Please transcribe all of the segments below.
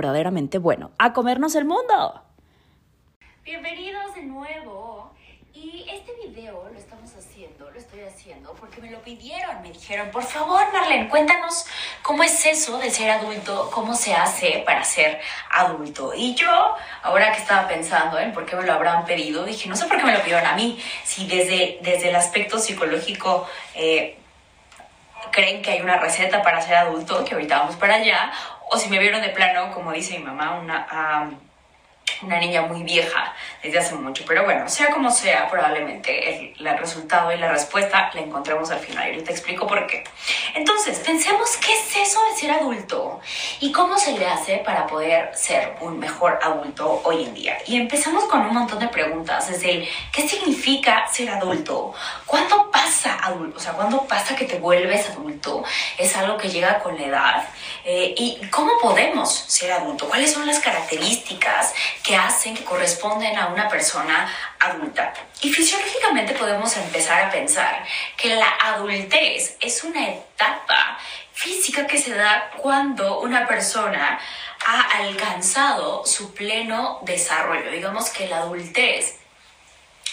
verdaderamente bueno. ¡A comernos el mundo! Bienvenidos de nuevo. Y este video lo estamos haciendo, lo estoy haciendo porque me lo pidieron. Me dijeron, por favor, Marlene, cuéntanos cómo es eso de ser adulto, cómo se hace para ser adulto. Y yo, ahora que estaba pensando en por qué me lo habrán pedido, dije, no sé por qué me lo pidieron a mí. Si desde, desde el aspecto psicológico eh, creen que hay una receta para ser adulto, que ahorita vamos para allá, o si me vieron de plano, como dice mi mamá, una, una niña muy vieja desde hace mucho. Pero bueno, sea como sea, probablemente el, resultado y la respuesta la encontremos al final. Y te explico por qué. Entonces, pensemos qué es eso de ser adulto y cómo se le hace para poder ser un mejor adulto hoy en día. Y empezamos con un montón de preguntas, desde qué significa ser adulto, cuándo pasa adulto, o sea, cuándo pasa que te vuelves adulto, es algo que llega con la edad. Eh, y cómo podemos ser adulto, cuáles son las características que hacen, que corresponden a una persona adulta. Y fisiológicamente podemos empezar a pensar que la adultez es una etapa física que se da cuando una persona ha alcanzado su pleno desarrollo. Digamos que la adultez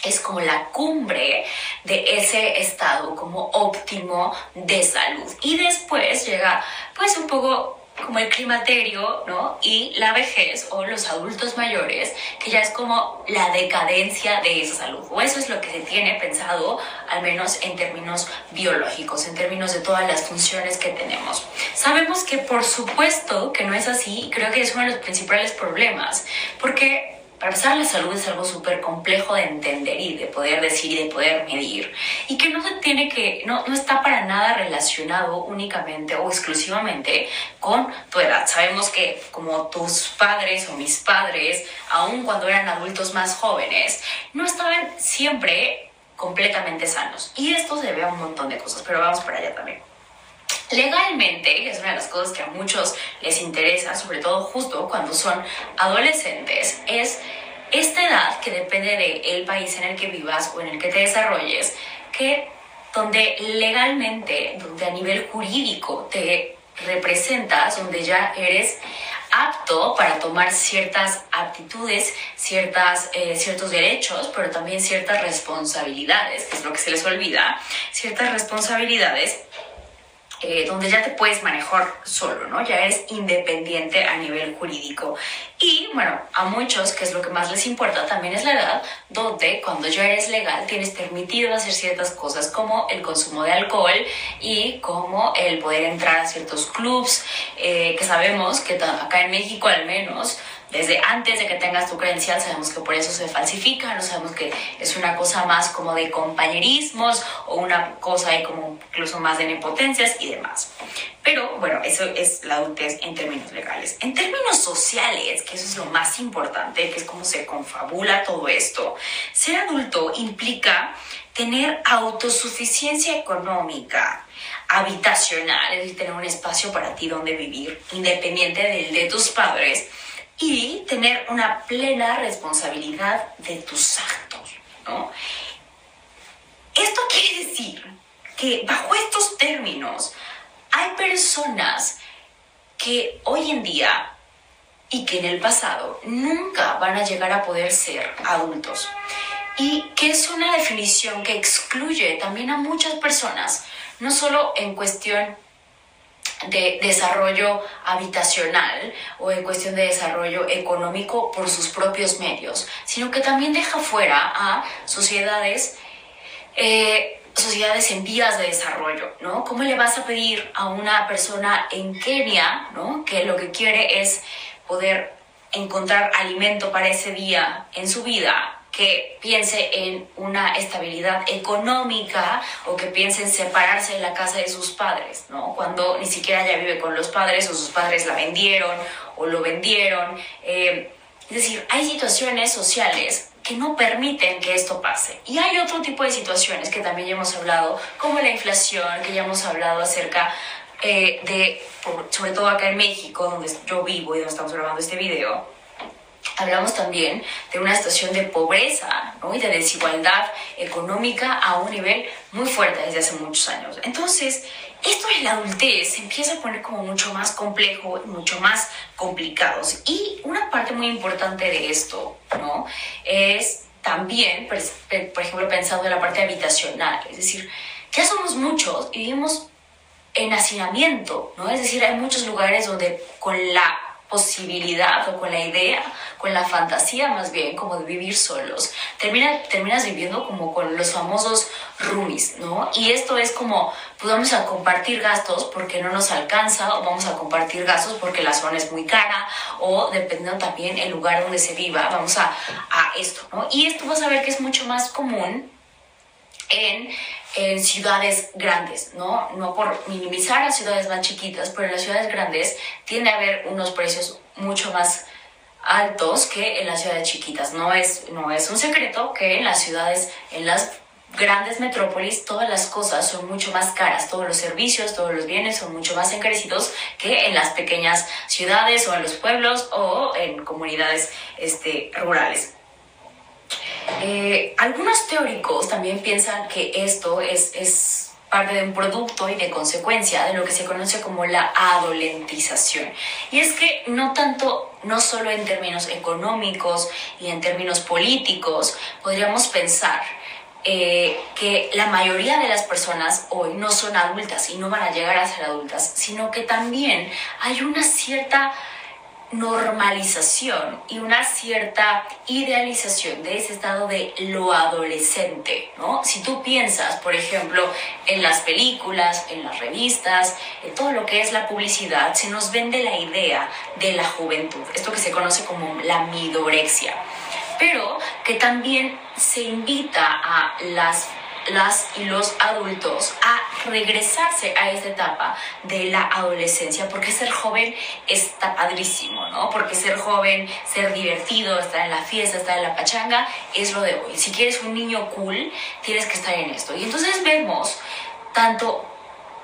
es como la cumbre de ese estado como óptimo de salud. Y después llega pues un poco como el climaterio, ¿no? Y la vejez o los adultos mayores, que ya es como la decadencia de esa salud. O eso es lo que se tiene pensado, al menos en términos biológicos, en términos de todas las funciones que tenemos. Sabemos que por supuesto que no es así, creo que es uno de los principales problemas, porque para empezar, la salud es algo súper complejo de entender y de poder decir y de poder medir. Y que no se tiene que, no, no está para nada relacionado únicamente o exclusivamente con tu edad. Sabemos que como tus padres o mis padres, aun cuando eran adultos más jóvenes, no estaban siempre completamente sanos. Y esto se debe a un montón de cosas, pero vamos para allá también. Legalmente, que es una de las cosas que a muchos les interesa, sobre todo justo cuando son adolescentes, es esta edad que depende del país en el que vivas o en el que te desarrolles, que donde legalmente, donde a nivel jurídico te representas, donde ya eres apto para tomar ciertas aptitudes, ciertas, eh, ciertos derechos, pero también ciertas responsabilidades, que es lo que se les olvida, ciertas responsabilidades eh, donde ya te puedes manejar solo, ¿no? Ya eres independiente a nivel jurídico. Y bueno, a muchos, que es lo que más les importa, también es la edad donde cuando ya eres legal tienes permitido hacer ciertas cosas como el consumo de alcohol y como el poder entrar a ciertos clubs, eh, que sabemos que acá en México al menos desde antes de que tengas tu credencial sabemos que por eso se falsifica, no sabemos que es una cosa más como de compañerismos o una cosa ahí como incluso más de nepotencias y demás. Pero bueno, eso es la adultez en términos legales. En términos sociales, que eso es lo más importante, que es cómo se confabula todo esto, ser adulto implica tener autosuficiencia económica, habitacional, es decir, tener un espacio para ti donde vivir, independiente del de tus padres, y tener una plena responsabilidad de tus actos, ¿no? Esto quiere decir que bajo estos términos hay personas que hoy en día y que en el pasado nunca van a llegar a poder ser adultos. Y que es una definición que excluye también a muchas personas, no solo en cuestión de desarrollo habitacional o en cuestión de desarrollo económico por sus propios medios, sino que también deja fuera a sociedades, eh, sociedades en vías de desarrollo, ¿no? ¿Cómo le vas a pedir a una persona en Kenia, ¿no? Que lo que quiere es poder encontrar alimento para ese día en su vida, que piense en una estabilidad económica o que piense en separarse de la casa de sus padres, ¿no? Cuando ni siquiera ya vive con los padres o sus padres la vendieron o lo vendieron. Eh, es decir, hay situaciones sociales que no permiten que esto pase. Y hay otro tipo de situaciones que también ya hemos hablado, como la inflación, que ya hemos hablado acerca eh, de, sobre todo acá en México, donde yo vivo y donde estamos grabando este video, hablamos también de una situación de pobreza ¿no? y de desigualdad económica a un nivel muy fuerte desde hace muchos años. Entonces, esto en la adultez se empieza a poner como mucho más complejo y mucho más complicado. Y una parte muy importante de esto ¿no? es también, pues, por ejemplo, pensando en la parte habitacional, es decir, ya somos muchos y vivimos en hacinamiento, ¿no? Es decir, hay muchos lugares donde con la posibilidad o con la idea, con la fantasía más bien, como de vivir solos. Termina, terminas viviendo como con los famosos roomies, ¿no? Y esto es como, pues vamos a compartir gastos porque no nos alcanza, o vamos a compartir gastos porque la zona es muy cara, o dependiendo también el lugar donde se viva, vamos a, a esto, ¿no? Y esto vas a ver que es mucho más común en, en, ciudades grandes, ¿no? No por minimizar las ciudades más chiquitas, pero en las ciudades grandes tiende a haber unos precios mucho más altos que en las ciudades chiquitas. No es, no es un secreto que en las ciudades, en las grandes metrópolis, todas las cosas son mucho más caras, todos los servicios, todos los bienes son mucho más encarecidos que en las pequeñas ciudades o en los pueblos o en comunidades este, rurales. Eh, algunos teóricos también piensan que esto es, parte de un producto y de consecuencia de lo que se conoce como la adolentización. Y es que no tanto, no solo en términos económicos y en términos políticos, podríamos pensar eh, que la mayoría de las personas hoy no son adultas y no van a llegar a ser adultas, sino que también hay una cierta normalización y una cierta idealización de ese estado de lo adolescente, ¿no? Si tú piensas, por ejemplo, en las películas, en las revistas, en todo lo que es la publicidad, se nos vende la idea de la juventud, esto que se conoce como la midorexia, pero que también se invita a las las y los adultos a regresarse a esta etapa de la adolescencia, porque ser joven está padrísimo, ¿no? Porque ser joven, ser divertido, estar en la fiesta, estar en la pachanga, es lo de hoy. Si quieres un niño cool, tienes que estar en esto. Y entonces vemos tanto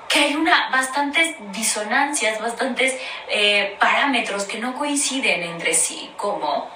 que hay una, bastantes disonancias, bastantes eh, parámetros que no coinciden entre sí, como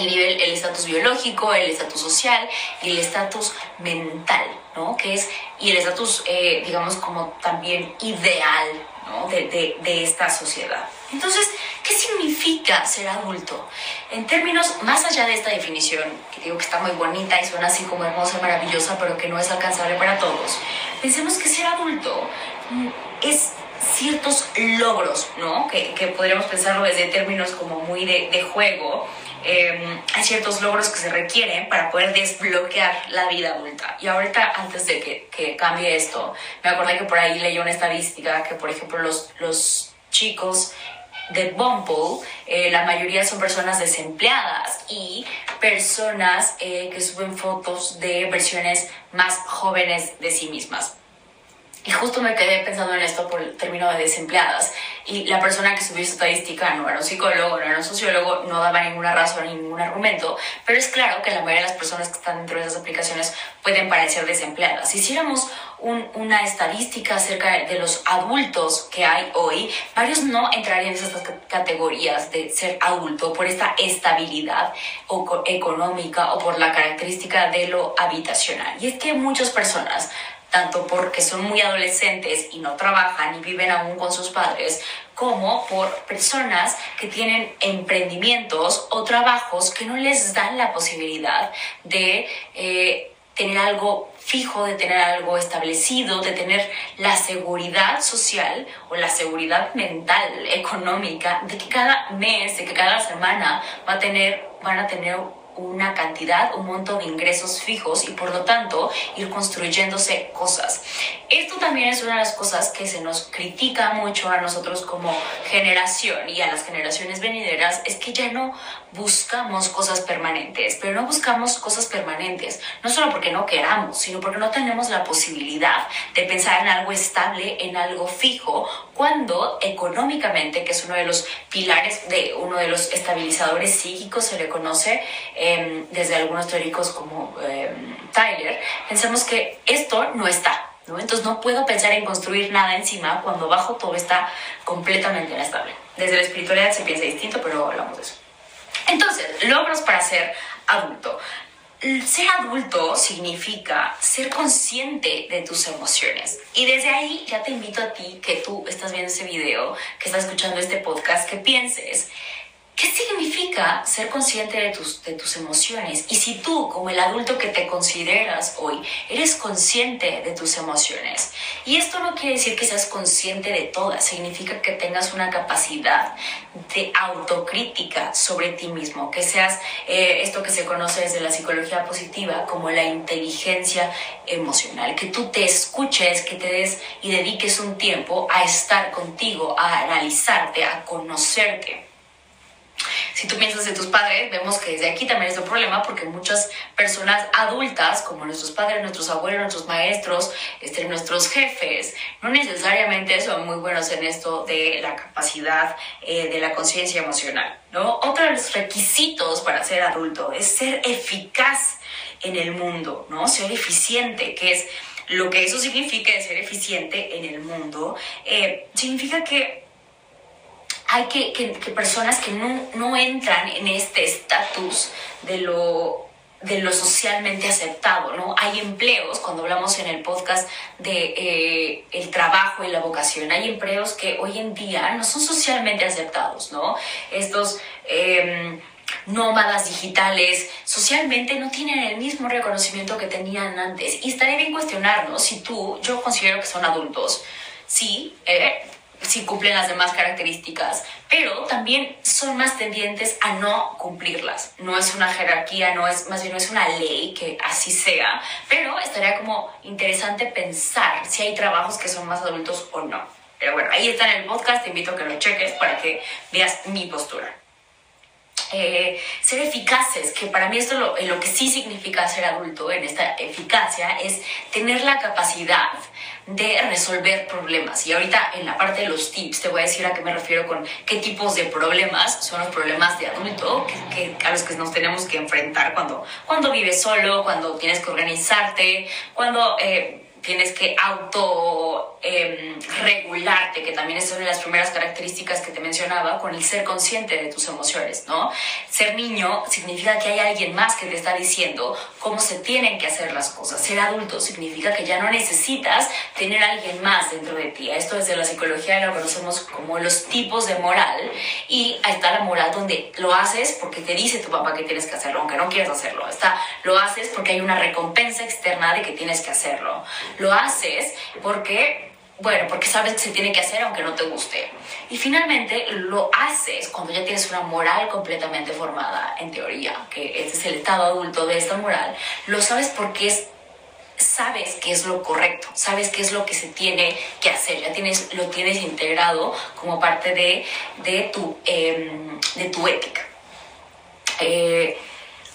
el nivel, el estatus biológico, el estatus social y el estatus mental, ¿no? Que es, y el estatus, eh, digamos, como también ideal, ¿no? De, de, esta sociedad. Entonces, ¿qué significa ser adulto? En términos, más allá de esta definición, que digo que está muy bonita y suena así como hermosa, maravillosa, pero que no es alcanzable para todos, pensemos que ser adulto mm, es ciertos logros, ¿no? Que, que podríamos pensarlo desde términos como muy de juego, eh, hay ciertos logros que se requieren para poder desbloquear la vida adulta. Y ahorita, antes de que, que cambie esto, me acordé que por ahí leí una estadística que, por ejemplo, los, los chicos de Bumble, eh, la mayoría son personas desempleadas y personas eh, que suben fotos de versiones más jóvenes de sí mismas. Y justo me quedé pensando en esto por el término de desempleadas. Y la persona que subió esta estadística no era un psicólogo, no era un sociólogo, no daba ninguna razón ni ningún argumento. Pero es claro que la mayoría de las personas que están dentro de esas aplicaciones pueden parecer desempleadas. Si hiciéramos un, una estadística acerca de los adultos que hay hoy, varios no entrarían en esas categorías de ser adulto por esta estabilidad o económica o por la característica de lo habitacional. Y es que muchas personas tanto porque son muy adolescentes y no trabajan y viven aún con sus padres, como por personas que tienen emprendimientos o trabajos que no les dan la posibilidad de eh, tener algo fijo, de tener algo establecido, de tener la seguridad social o la seguridad mental, económica, de que cada mes, de que cada semana va a tener, van a tener una cantidad, un monto de ingresos fijos y por lo tanto ir construyéndose cosas. Esto también es una de las cosas que se nos critica mucho a nosotros como generación y a las generaciones venideras, es que ya no buscamos cosas permanentes, pero no buscamos cosas permanentes, no solo porque no queramos, sino porque no tenemos la posibilidad de pensar en algo estable, en algo fijo, cuando económicamente, que es uno de los pilares de uno de los estabilizadores psíquicos, se le conoce em, desde algunos teóricos como em, Tyler, pensamos que esto no está. ¿no? Entonces no puedo pensar en construir nada encima cuando abajo todo está completamente inestable. Desde la espiritualidad se piensa distinto, pero hablamos de eso. Entonces, logros para ser adulto. Ser adulto significa ser consciente de tus emociones. Y desde ahí ya te invito a ti, que tú estás viendo ese video, que estás escuchando este podcast, que pienses ¿Qué significa ser consciente de tus, de tus emociones? Y si tú, como el adulto que te consideras hoy, eres consciente de tus emociones, y esto no quiere decir que seas consciente de todas, significa que tengas una capacidad de autocrítica sobre ti mismo, que seas eh, esto que se conoce desde la psicología positiva como la inteligencia emocional, que tú te escuches, que te des y dediques un tiempo a estar contigo, a analizarte, a conocerte. Si tú piensas de tus padres, vemos que desde aquí también es un problema porque muchas personas adultas, como nuestros padres, nuestros abuelos, nuestros maestros, este, nuestros jefes, no necesariamente son muy buenos en esto de la capacidad eh, de la conciencia emocional. ¿no? Otro requisitos para ser adulto es ser eficaz en el mundo, ¿no? ser eficiente, que es lo que eso significa de ser eficiente en el mundo, eh, significa que hay que, que, personas que no, no, entran en este estatus de lo, de lo socialmente aceptado, ¿no? Hay empleos, cuando hablamos en el podcast de eh, el trabajo y la vocación, hay empleos que hoy en día no son socialmente aceptados, ¿no? Estos... Em, nómadas digitales socialmente no tienen el mismo reconocimiento que tenían antes. Y estaría bien cuestionarnos si tú, yo considero que son adultos, sí, eh, si cumplen las demás características, pero también son más tendientes a no cumplirlas. No es una jerarquía, no es, más bien no es una ley que así sea, pero estaría como interesante pensar si hay trabajos que son más adultos o no. Pero bueno, ahí está en el podcast, te invito a que lo cheques para que veas mi postura. Eh, ser eficaces, que para mí esto lo, lo que sí significa ser adulto en esta eficacia es tener la capacidad de resolver problemas. Y ahorita en la parte de los tips te voy a decir a qué me refiero con qué tipos de problemas son los problemas de adulto que, a los que nos tenemos que enfrentar cuando, cuando vives solo, cuando tienes que organizarte, cuando... Eh, tienes que auto em, regularte, que también es una de las primeras características que te mencionaba, con el ser consciente de tus emociones, ¿no? Ser niño significa que hay alguien más que te está diciendo cómo se tienen que hacer las cosas. Ser adulto significa que ya no necesitas tener a alguien más dentro de ti. Esto desde la psicología lo conocemos como los tipos de moral y ahí está la moral donde lo haces porque te dice tu papá que tienes que hacerlo, aunque no quieras hacerlo. Está, lo haces porque hay una recompensa externa de que tienes que hacerlo lo haces porque, bueno, porque sabes que se tiene que hacer aunque no te guste. Y finalmente lo haces cuando ya tienes una moral completamente formada, en teoría, que este es el estado adulto de esta moral, lo sabes porque es sabes qué es lo correcto, sabes qué es lo que se tiene que hacer, ya tienes, lo tienes integrado como parte de, de, tu, em, de tu ética. Eh,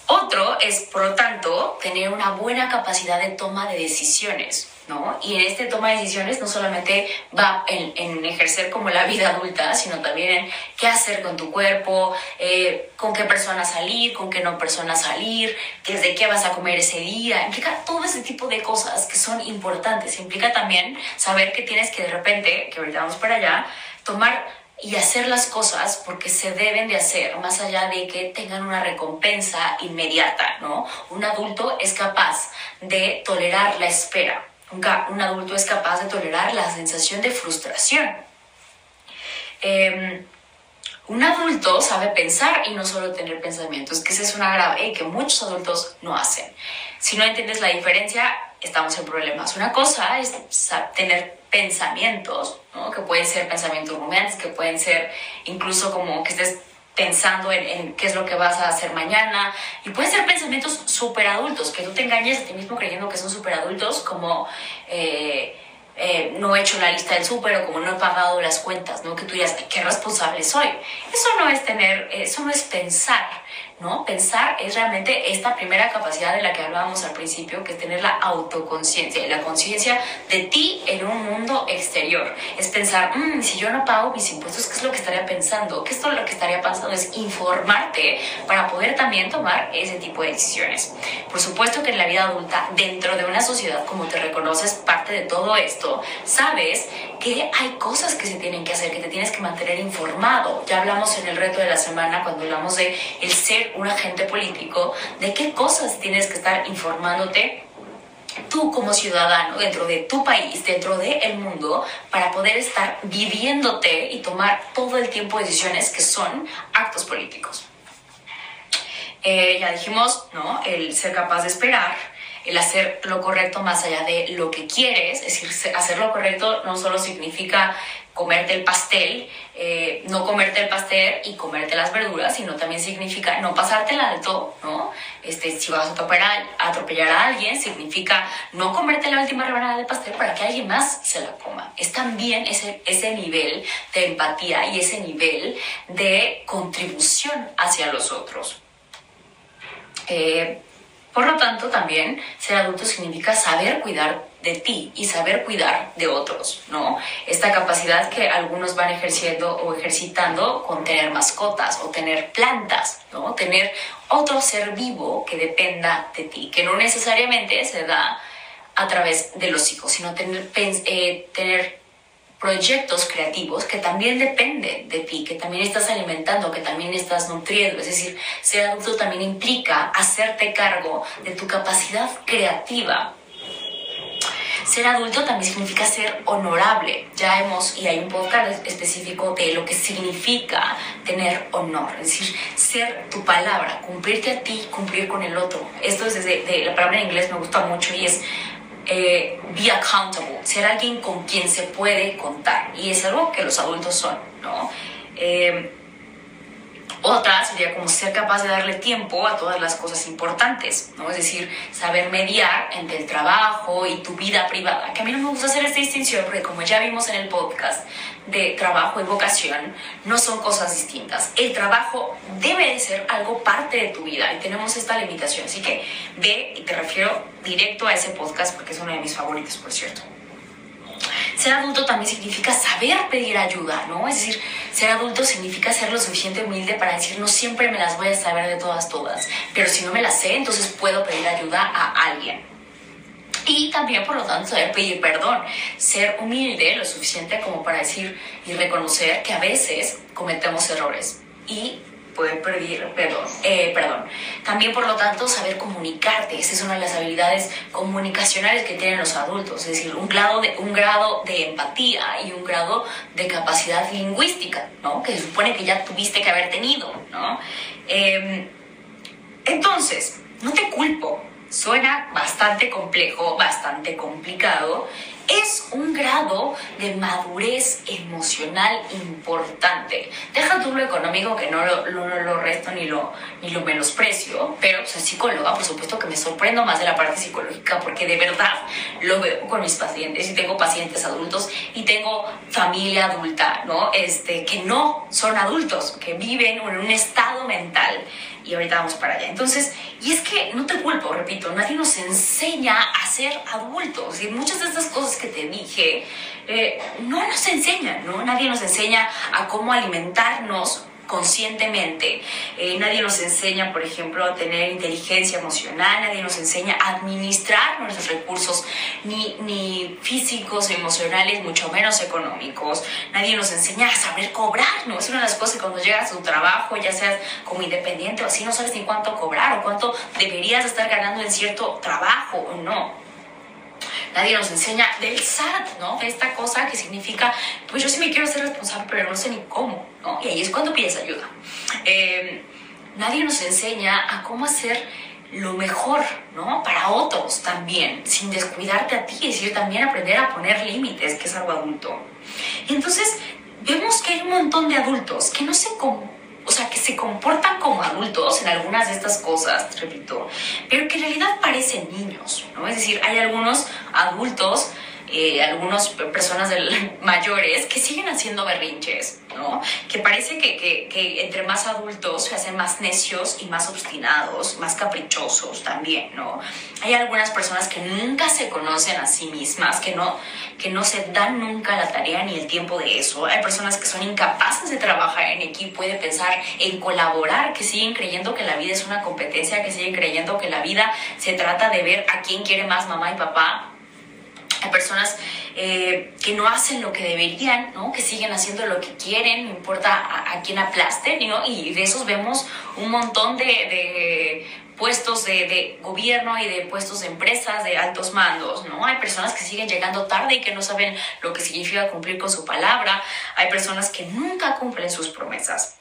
otro es, por lo tanto, tener una buena capacidad de toma de decisiones. ¿no? Y en este toma de decisiones no solamente va en, ejercer como la vida adulta, sino también en qué hacer con tu cuerpo, eh, con qué persona salir, con qué no persona salir, desde qué vas a comer ese día. Implica todo ese tipo de cosas que son importantes. Implica también saber que tienes que de repente, que ahorita vamos para allá, tomar y hacer las cosas porque se deben de hacer, más allá de que tengan una recompensa inmediata, ¿no? Un adulto es capaz de tolerar la espera, un, adulto es capaz de tolerar la sensación de frustración. Em, un adulto sabe pensar y no solo tener pensamientos, que esa es una grave que muchos adultos no hacen. Si no entiendes la diferencia, estamos en problemas. Una cosa es tener pensamientos, ¿no? que pueden ser pensamientos rumiantes, que pueden ser incluso como que estés pensando en, qué es lo que vas a hacer mañana. Y pueden ser pensamientos súper adultos, que tú te engañes a ti mismo creyendo que son súper adultos, como eh, eh, no he hecho la lista del súper o como no he pagado las cuentas, ¿no? Que tú digas, qué responsable soy. Eso no es tener, eso no es pensar ¿no? Pensar es realmente esta primera capacidad de la que hablábamos al principio, que es tener la autoconciencia, la conciencia de ti en un mundo exterior. Es pensar, mm, si yo no pago mis impuestos, ¿qué es lo que estaría pensando? ¿Qué es lo que estaría pensando? Es informarte para poder también tomar ese tipo de decisiones. Por supuesto que en la vida adulta, dentro de una sociedad como te reconoces parte de todo esto, sabes que hay cosas que se tienen que hacer, que te tienes que mantener informado. Ya hablamos en el reto de la semana cuando hablamos de ser un agente político, de qué cosas tienes que estar informándote tú como ciudadano dentro de tu país, dentro del el mundo, para poder estar viviéndote y tomar todo el tiempo decisiones que son actos políticos. Eh, ya dijimos, ¿no? El ser capaz de esperar, el hacer lo correcto más allá de lo que quieres, es decir, hacer lo correcto no solo significa comerte el pastel, eh, no comerte el pastel y comerte las verduras, sino también significa no pasarte el alto, ¿no? Este, si vas a atropellar, a atropellar a alguien, significa no comerte la última rebanada de pastel para que alguien más se la coma. Es también ese, ese nivel de empatía y ese nivel de contribución hacia los otros. Eh, por lo tanto, también ser adulto significa saber cuidar de ti y saber cuidar de otros, ¿no? Esta capacidad que algunos van ejerciendo o ejercitando con tener mascotas o tener plantas, ¿no? Tener otro ser vivo que dependa de ti, que no necesariamente se da a través de los hijos, sino tener, eh, tener proyectos creativos que también dependen de ti, que también estás alimentando, que también estás nutriendo. Es decir, ser adulto también implica hacerte cargo de tu capacidad creativa. Ser adulto también significa ser honorable. Ya hemos, y hay un podcast específico de lo que significa tener honor, es decir, ser tu palabra, cumplirte a ti, cumplir con el otro. Esto es desde de, la palabra en inglés me gusta mucho y es eh, be accountable, ser alguien con quien se puede contar. Y es algo que los adultos son, ¿no? Eh, otra sería como ser capaz de darle tiempo a todas las cosas importantes, ¿no? Es decir, saber mediar entre el trabajo y tu vida privada. Que a mí no me gusta hacer esta distinción porque como ya vimos en el podcast de trabajo y vocación, no son cosas distintas. El trabajo debe de ser algo parte de tu vida y tenemos esta limitación. Así que ve y te refiero directo a ese podcast porque es uno de mis favoritos, por cierto. Ser adulto también significa saber pedir ayuda, ¿no? Es decir, ser adulto significa ser lo suficiente humilde para decir, no siempre me las voy a saber de todas, todas, pero si no me las sé, entonces puedo pedir ayuda a alguien. Y también, por lo tanto, saber pedir perdón, ser humilde lo suficiente como para decir y reconocer que a veces cometemos errores y poder pedir perdón, eh, perdón. También, por lo tanto, saber comunicarte. Esa es una de las habilidades comunicacionales que tienen los adultos, es decir, un grado de, un grado de empatía y un grado de capacidad lingüística, ¿no? Que se supone que ya tuviste que haber tenido, ¿no? Em, entonces, no te culpo. Suena bastante complejo, bastante complicado, es un grado de madurez emocional importante. Deja tú lo económico que no lo, lo, resto ni lo, ni lo menosprecio, pero soy psicóloga, por supuesto que me sorprendo más de la parte psicológica porque de verdad lo veo con mis pacientes y tengo pacientes adultos y tengo familia adulta, ¿no? Este, que no son adultos, que viven en un estado mental y ahorita vamos para allá. Entonces, y es que no te culpo, repito, nadie nos enseña a ser adultos y muchas de estas cosas que te dije eh, no nos enseñan, ¿no? Nadie nos enseña a cómo alimentarnos conscientemente. Eh, nadie nos enseña, por ejemplo, a tener inteligencia emocional, nadie nos enseña a administrar nuestros recursos, ni, ni físicos, emocionales, mucho menos económicos. Nadie nos enseña a saber cobrar, ¿no? Es una de las cosas que cuando llegas a tu trabajo, ya seas como independiente o así, no sabes ni cuánto cobrar o cuánto deberías estar ganando en cierto trabajo o no. Nadie nos enseña del SAT, ¿no? Esta cosa que significa, pues yo sí me quiero ser responsable, pero no sé ni cómo, ¿no? Y ahí es cuando pides ayuda. Eh, nadie nos enseña a cómo hacer lo mejor, ¿no? Para otros también, sin descuidarte a ti, es decir, también aprender a poner límites, que es algo adulto. Y entonces vemos que hay un montón de adultos que no sé cómo, o sea, que se comportan como adultos en algunas de estas cosas, repito, pero que en realidad parecen niños, ¿no? Es decir, hay algunos adultos eh, algunas personas mayores que siguen haciendo berrinches, ¿no? Que parece que, que, que, entre más adultos se hacen más necios y más obstinados, más caprichosos también, ¿no? Hay algunas personas que nunca se conocen a sí mismas, que no, que no se dan nunca la tarea ni el tiempo de eso. Hay personas que son incapaces de trabajar en equipo y de pensar en colaborar, que siguen creyendo que la vida es una competencia, que siguen creyendo que la vida se trata de ver a quién quiere más mamá y papá hay personas eh, que no hacen lo que deberían, ¿no? que siguen haciendo lo que quieren, no importa a, quién aplasten, ¿no? y de esos vemos un montón de, de puestos de, de, gobierno y de puestos de empresas, de altos mandos, ¿no? Hay personas que siguen llegando tarde y que no saben lo que significa cumplir con su palabra, hay personas que nunca cumplen sus promesas.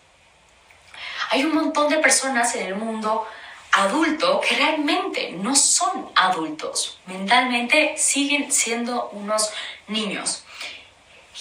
Hay un montón de personas en el mundo adulto que realmente no son adultos. Mentalmente siguen siendo unos niños.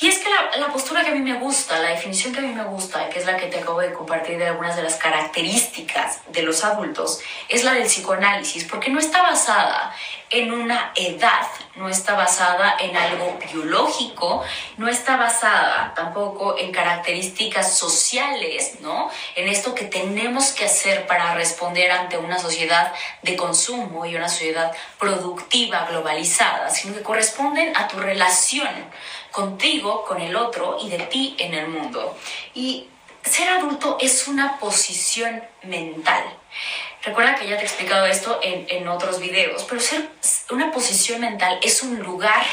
Y es que la, postura que a mí me gusta, la definición que a mí me gusta, que es la que te acabo de compartir de algunas de las características de los adultos, es la del psicoanálisis, porque no está basada en una edad, no está basada en algo biológico, no está basada tampoco en características sociales, ¿no? En esto que tenemos que hacer para responder ante una sociedad de consumo y una sociedad productiva, globalizada, sino que corresponden a tu relación contigo, con el otro y de ti en el mundo. Y ser adulto es una posición mental. Recuerda que ya te he explicado esto en, en otros videos, pero ser una posición mental es un lugar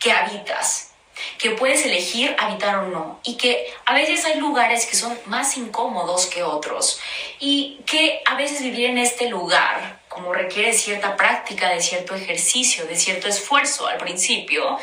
que habitas, que puedes elegir habitar o no y que a veces hay lugares que son más incómodos que otros y que a veces vivir en este lugar como requiere cierta práctica, de cierto ejercicio, de cierto esfuerzo al principio,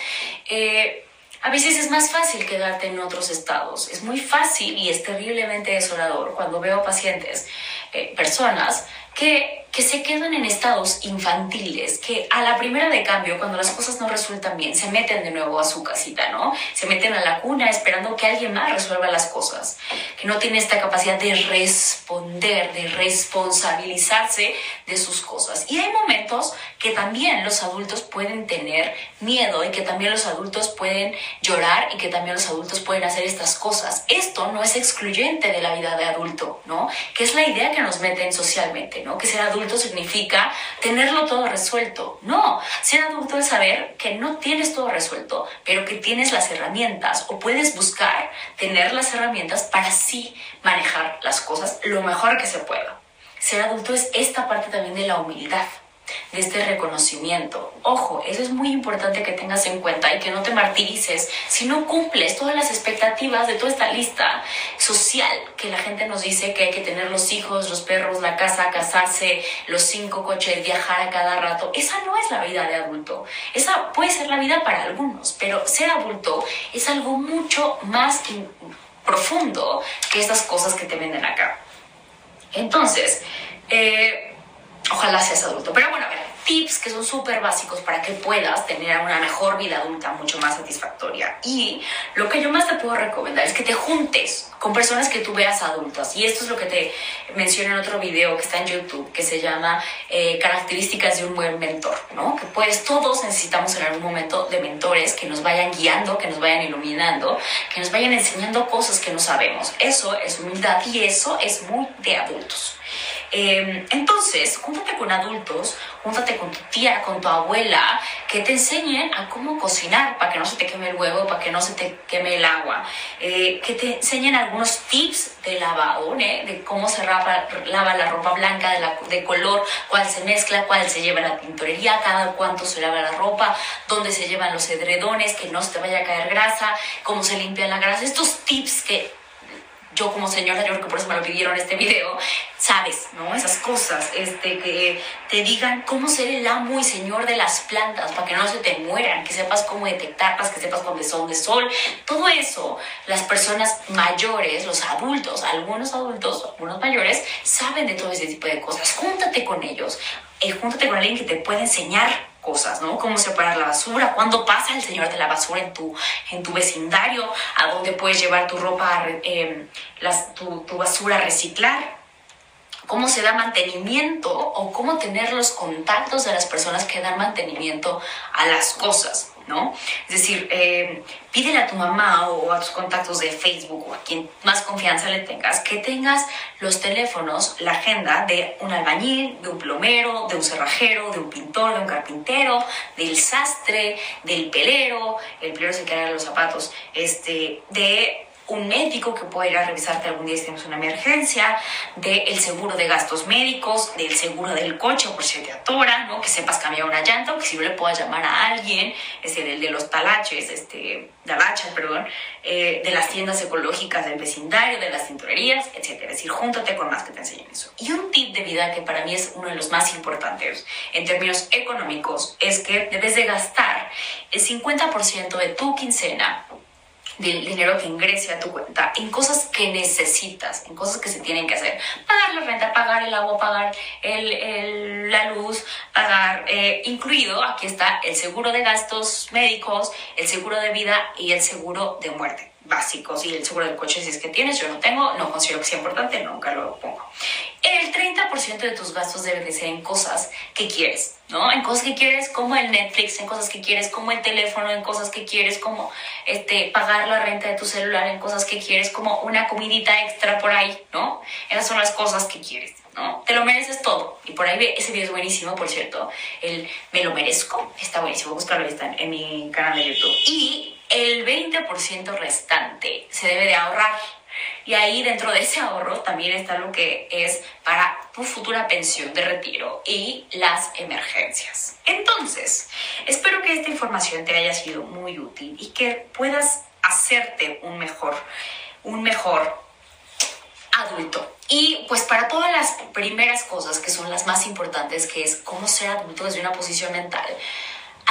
eh, a veces es más fácil quedarte en otros estados. Es muy fácil y es terriblemente desolador cuando veo pacientes, eh, personas que, se quedan en estados infantiles, que a la primera de cambio, cuando las cosas no resultan bien, se meten de nuevo a su casita, ¿no? Se meten a la cuna esperando que alguien más resuelva las cosas, que no tiene esta capacidad de responder, de responsabilizarse de sus cosas. Y hay momentos que también los adultos pueden tener miedo y que también los adultos pueden llorar y que también los adultos pueden hacer estas cosas. Esto no es excluyente de la vida de adulto, ¿no? Que es la idea que nos meten socialmente. Que ser adulto significa tenerlo todo resuelto. No, ser adulto es saber que no tienes todo resuelto, pero que tienes las herramientas o puedes buscar tener las herramientas para sí manejar las cosas lo mejor que se pueda. Ser adulto es esta parte también de la humildad de este reconocimiento. Ojo, eso es muy importante que tengas en cuenta y que no te martirices si no cumples todas las expectativas de toda esta lista social que la gente nos dice que hay que tener los hijos, los perros, la casa, casarse, los cinco coches, viajar a cada rato. Esa no es la vida de adulto. Esa puede ser la vida para algunos, pero ser adulto es algo mucho más profundo que estas cosas que te venden acá. Entonces, eh, ojalá seas adulto. Pero bueno, a ver, tips que son súper básicos para que puedas tener una mejor vida adulta mucho más satisfactoria. Y lo que yo más te puedo recomendar es que te juntes con personas que tú veas adultas. Y esto es lo que te mencioné en otro video que está en YouTube, que se llama eh, Características de un buen mentor, ¿no? Que pues todos necesitamos en algún momento de mentores que nos vayan guiando, que nos vayan iluminando, que nos vayan enseñando cosas que no sabemos. Eso es humildad y eso es muy de adultos. Em, entonces, júntate con adultos, júntate con tu tía, con tu abuela, que te enseñen a cómo cocinar para que no se te queme el huevo, para que no se te queme el agua, eh, que te enseñen algunos tips de lavado, ¿eh? de cómo se lava, la ropa blanca, de, la, de color, cuál se mezcla, cuál se lleva a la tintorería, cada cuánto se lava la ropa, dónde se llevan los edredones, que no se te vaya a caer grasa, cómo se limpia la grasa, estos tips que yo como señora, yo creo que por eso me lo pidieron este video, sabes, ¿no? Esas cosas, este, que te digan cómo ser el amo y señor de las plantas para que no se te mueran, que sepas cómo detectarlas, que sepas cuándo son de sol, todo eso, las personas mayores, los adultos, algunos adultos, algunos mayores, saben de todo ese tipo de cosas. Júntate con ellos, eh, júntate con alguien que te pueda enseñar cosas, ¿no? Cómo separar la basura, cuándo pasa el señor de la basura en tu, en tu vecindario, a dónde puedes llevar tu ropa, eh, tu basura a reciclar, cómo se da mantenimiento o cómo tener los contactos de las personas que dan mantenimiento a las cosas. ¿no? Es decir, eh, pídele a tu mamá o a tus contactos de Facebook o a quien más confianza le tengas que tengas los teléfonos, la agenda de un albañil, de un plomero, de un cerrajero, de un pintor, de un carpintero, del sastre, del pelero, el pelero se queda los zapatos, este, de un médico que pueda ir a revisarte algún día si tienes una emergencia, del seguro de gastos médicos, del seguro del coche por si te atora, ¿no? que sepas cambiar una llanta o que si no le puedas llamar a alguien, este, del de los talaches, este, perdón, eh, de las tiendas ecológicas del vecindario, de las tintorerías, etc. Es decir, júntate con más que te enseñen eso. Y un tip de vida que para mí es uno de los más importantes en términos económicos es que debes de gastar el 50% de tu quincena del dinero que ingrese a tu cuenta en cosas que necesitas, en cosas que se tienen que hacer. Pagar la renta, pagar el agua, pagar el, la luz, pagar, eh, incluido, aquí está el seguro de gastos médicos, el seguro de vida y el seguro de muerte básicos y el seguro del coche si es que tienes, yo no tengo, no considero que sea importante, nunca lo pongo. El 30% de tus gastos deben de ser en cosas que quieres, ¿no? En cosas que quieres como el Netflix, en cosas que quieres como el teléfono, en cosas que quieres como este, pagar la renta de tu celular, en cosas que quieres como una comidita extra por ahí, ¿no? Esas son las cosas que quieres. ¿no? Te lo mereces todo. Y por ahí ese video es buenísimo, por cierto. El Me lo merezco. Está buenísimo. Búscalo, está en mi canal de YouTube. Y el 20% restante se debe de ahorrar. Y ahí dentro de ese ahorro también está lo que es para tu futura pensión de retiro y las emergencias. Entonces, espero que esta información te haya sido muy útil y que puedas hacerte un mejor, un mejor adulto. Y pues para todas las primeras cosas que son las más importantes, que es cómo ser adulto desde una posición mental,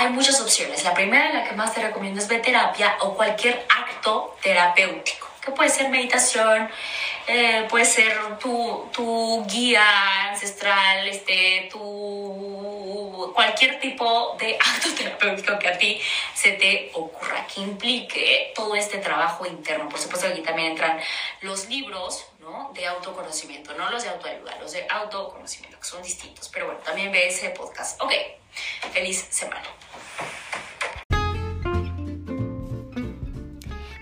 hay muchas opciones. La primera, la que más te recomiendo es ver terapia o cualquier acto terapéutico, que puede ser meditación, eh, puede ser tu, tu, guía ancestral, este, tu, cualquier tipo de acto terapéutico que a ti se te ocurra, que implique todo este trabajo interno. Por supuesto, aquí también entran los libros ¿no? de autoconocimiento, no los de autoayuda, los de autoconocimiento, que son distintos. Pero bueno, también ve ese podcast. Ok, feliz semana.